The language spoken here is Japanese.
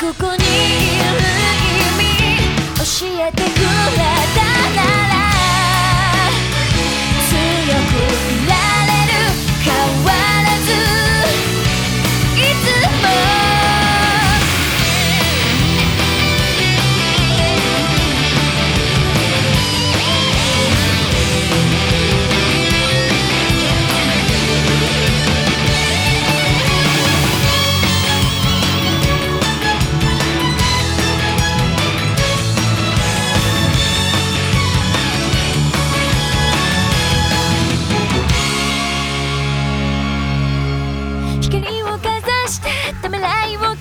ここに lay will.